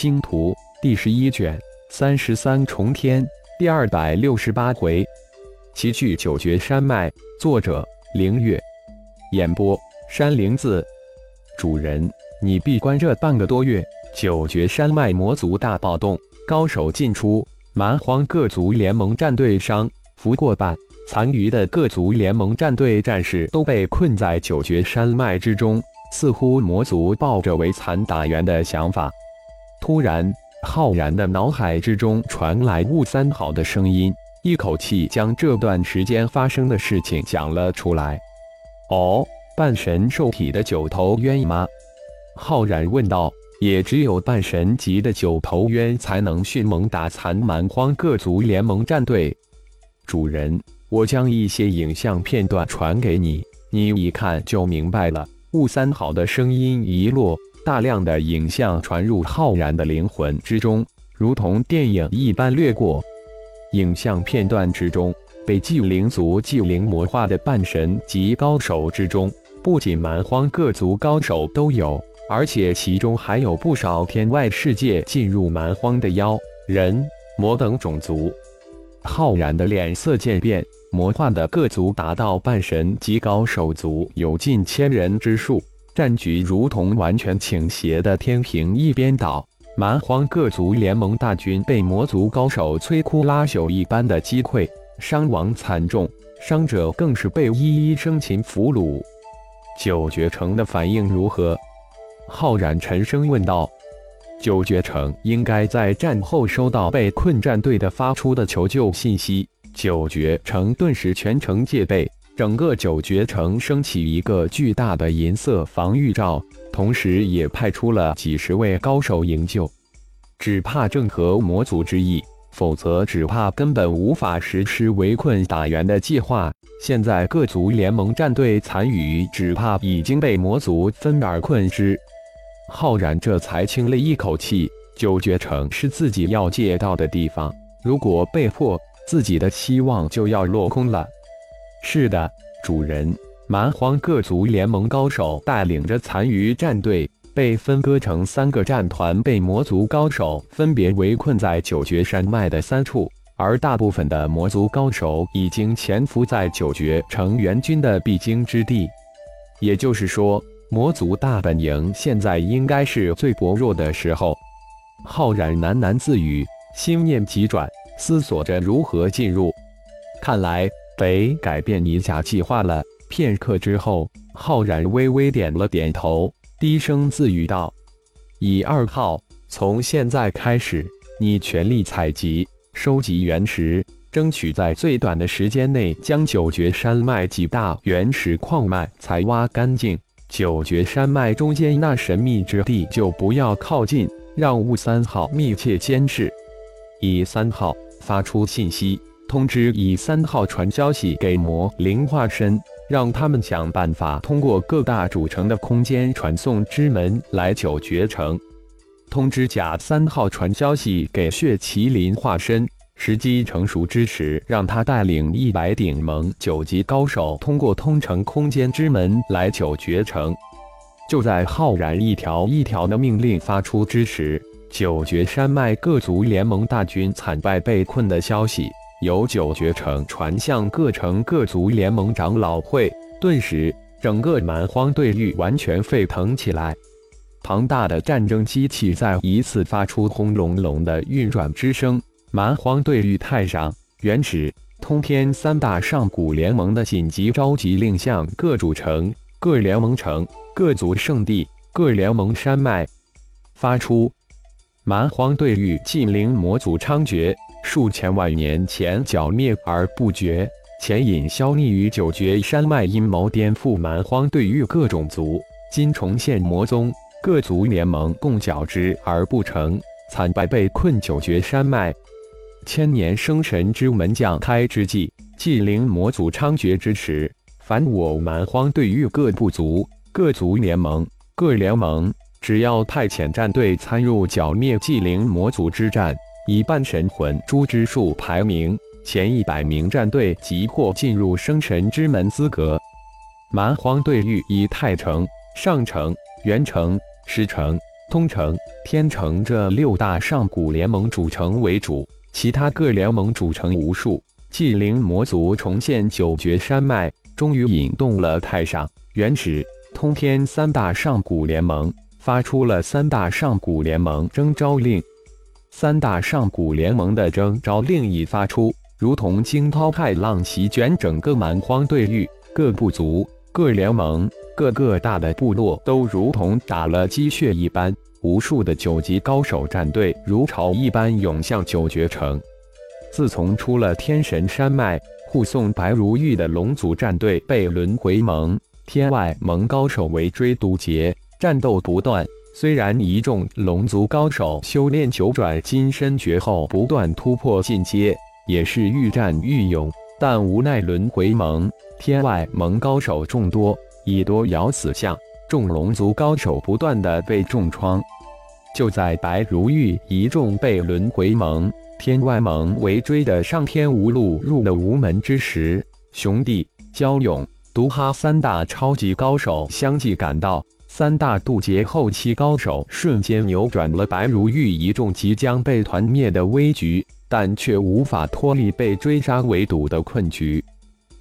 星图》第十一卷三十三重天第二百六十八回，奇剧九绝山脉，作者：凌月，演播：山灵子。主人，你闭关这半个多月，九绝山脉魔族大暴动，高手进出，蛮荒各族联盟战队伤俘过半，残余的各族联盟战队战士都被困在九绝山脉之中。似乎魔族抱着为残打援的想法。突然，浩然的脑海之中传来雾三好的声音，一口气将这段时间发生的事情讲了出来。哦，半神兽体的九头渊吗？浩然问道。也只有半神级的九头渊才能迅猛打残蛮荒各族联盟战队。主人，我将一些影像片段传给你，你一看就明白了。雾三好的声音一落，大量的影像传入浩然的灵魂之中，如同电影一般掠过。影像片段之中，被祭灵族祭灵魔化的半神级高手之中，不仅蛮荒各族高手都有，而且其中还有不少天外世界进入蛮荒的妖、人、魔等种族。浩然的脸色渐变。魔化的各族达到半神级高手族有近千人之数，战局如同完全倾斜的天平一边倒。蛮荒各族联盟大军被魔族高手摧枯拉朽一般的击溃，伤亡惨重，伤者更是被一一生擒俘虏。九绝城的反应如何？浩然沉声问道。九绝城应该在战后收到被困战队的发出的求救信息。九绝城顿时全城戒备，整个九绝城升起一个巨大的银色防御罩，同时也派出了几十位高手营救。只怕正合魔族之意，否则只怕根本无法实施围困打援的计划。现在各族联盟战队残余，只怕已经被魔族分而困之。浩然这才轻了一口气。九绝城是自己要借到的地方，如果被迫。自己的希望就要落空了。是的，主人。蛮荒各族联盟高手带领着残余战队，被分割成三个战团，被魔族高手分别围困在九绝山脉的三处。而大部分的魔族高手已经潜伏在九绝城援军的必经之地。也就是说，魔族大本营现在应该是最薄弱的时候。浩然喃喃自语，心念急转。思索着如何进入，看来得改变一下计划了。片刻之后，浩然微微点了点头，低声自语道：“以二号，从现在开始，你全力采集、收集原石，争取在最短的时间内将九绝山脉几大原始矿脉采挖干净。九绝山脉中间那神秘之地就不要靠近，让雾三号密切监视。以三号。”发出信息通知，以三号传消息给魔灵化身，让他们想办法通过各大主城的空间传送之门来九绝城。通知甲三号传消息给血麒麟化身，时机成熟之时，让他带领一百顶盟九级高手通过通城空间之门来九绝城。就在浩然一条一条的命令发出之时。九绝山脉各族联盟大军惨败被困的消息由九绝城传向各城各族联盟长老会，顿时整个蛮荒对域完全沸腾起来。庞大的战争机器再一次发出轰隆隆的运转之声。蛮荒对域太上、原始、通天三大上古联盟的紧急召集令向各主城、各联盟城、各族圣地、各联盟山脉发出。蛮荒对域禁灵魔族猖獗，数千万年前剿灭而不绝，潜隐消匿于九绝山脉，阴谋颠覆蛮荒对域各种族。今重现魔宗，各族联盟共剿之而不成，惨败被困九绝山脉。千年生神之门将开之际，禁灵魔族猖獗之时，凡我蛮荒对域各部族、各族联盟、各联盟。只要派遣战队参入剿灭祭灵魔族之战，以半神魂珠之数排名前一百名战队即获进入生神之门资格。蛮荒对域以太城、上城、元城、石城、通城、天城这六大上古联盟主城为主，其他各联盟主城无数。祭灵魔族重现九绝山脉，终于引动了太上、原始、通天三大上古联盟，发出了三大上古联盟征召令。三大上古联盟的征召令一发出，如同惊涛骇浪席卷整个蛮荒对域，各部族、各联盟、各个大的部落都如同打了鸡血一般，无数的九级高手战队如潮一般涌向九绝城。自从出了天神山脉，护送白如玉的龙族战队被轮回盟、天外盟高手围追堵截，战斗不断。虽然一众龙族高手修炼九转金身诀后不断突破进阶，也是愈战愈勇，但无奈轮回盟、天外盟高手众多，以多咬死相，众龙族高手不断的被重创。就在白如玉一众被轮回盟。天外盟围追的上天无路入了无门之时，熊帝、蛟勇、毒哈三大超级高手相继赶到，三大渡劫后期高手瞬间扭转了白如玉一众即将被团灭的危局，但却无法脱离被追杀围堵的困局。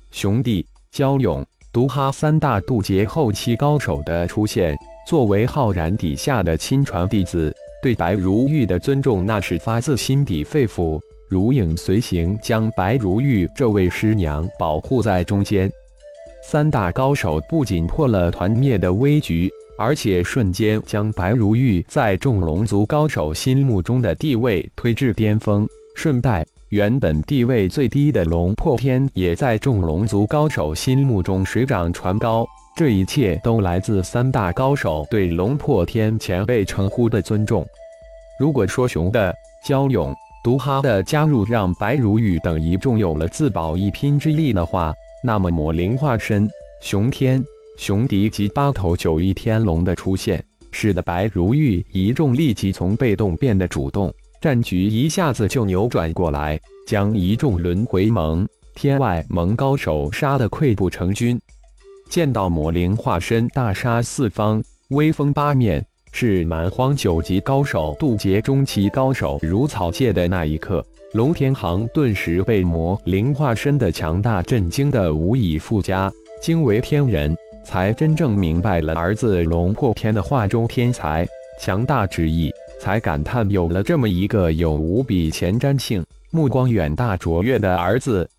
熊帝、蛟勇、毒哈三大渡劫后期高手的出现，作为浩然底下的亲传弟子。对白如玉的尊重，那是发自心底肺腑，如影随形，将白如玉这位师娘保护在中间。三大高手不仅破了团灭的危局，而且瞬间将白如玉在众龙族高手心目中的地位推至巅峰，顺带原本地位最低的龙破天也在众龙族高手心目中水涨船高。这一切都来自三大高手对龙破天前辈称呼的尊重。如果说熊的蛟勇、毒哈的加入让白如玉等一众有了自保一拼之力的话，那么魔灵化身、熊天、熊迪及八头九翼天龙的出现，使得白如玉一众立即从被动变得主动，战局一下子就扭转过来，将一众轮回盟、天外盟高手杀得溃不成军。见到魔灵化身大杀四方，威风八面，是蛮荒九级高手渡劫中期高手如草芥的那一刻，龙天行顿时被魔灵化身的强大震惊的无以复加，惊为天人，才真正明白了儿子龙破天的画中天才强大之意，才感叹有了这么一个有无比前瞻性、目光远大卓越的儿子。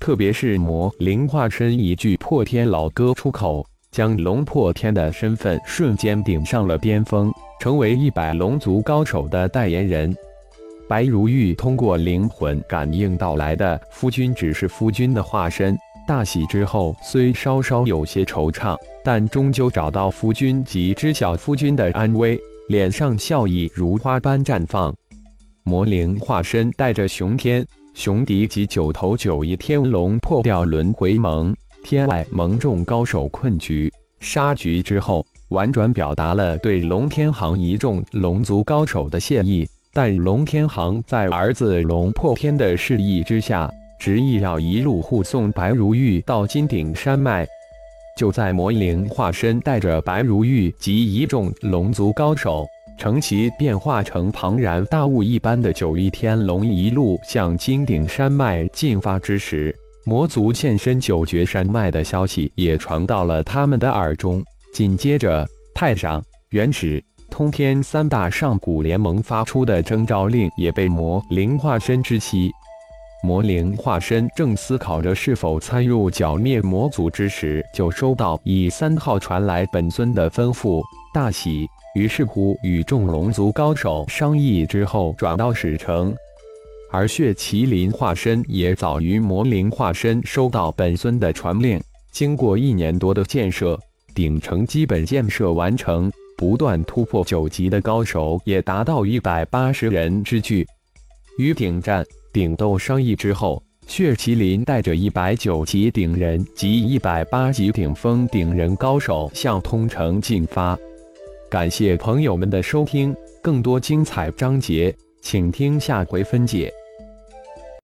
特别是魔灵化身一句破天老歌出口，将龙破天的身份瞬间顶上了巅峰，成为一百龙族高手的代言人。白如玉通过灵魂感应到来的夫君只是夫君的化身，大喜之后虽稍稍有些惆怅，但终究找到夫君及知晓夫君的安危，脸上笑意如花般绽放。魔灵化身带着熊天。雄敌及九头九翼天龙破掉轮回盟、天外盟众高手困局、杀局之后，婉转表达了对龙天行一众龙族高手的谢意。但龙天行在儿子龙破天的示意之下，执意要一路护送白如玉到金顶山脉。就在魔灵化身带着白如玉及一众龙族高手。乘其变化成庞然大物一般的九翼天龙，一路向金顶山脉进发之时，魔族现身九绝山脉的消息也传到了他们的耳中。紧接着，太上、原始、通天三大上古联盟发出的征召令也被魔灵化身知悉。魔灵化身正思考着是否参入剿灭魔族之时，就收到以三号传来本尊的吩咐，大喜。于是乎，与众龙族高手商议之后，转到史城。而血麒麟化身也早于魔灵化身收到本尊的传令。经过一年多的建设，顶城基本建设完成，不断突破九级的高手也达到一百八十人之巨。与顶战、顶斗商议之后，血麒麟带着一百九级顶人及一百八级顶峰顶人高手向通城进发。感谢朋友们的收听，更多精彩章节，请听下回分解。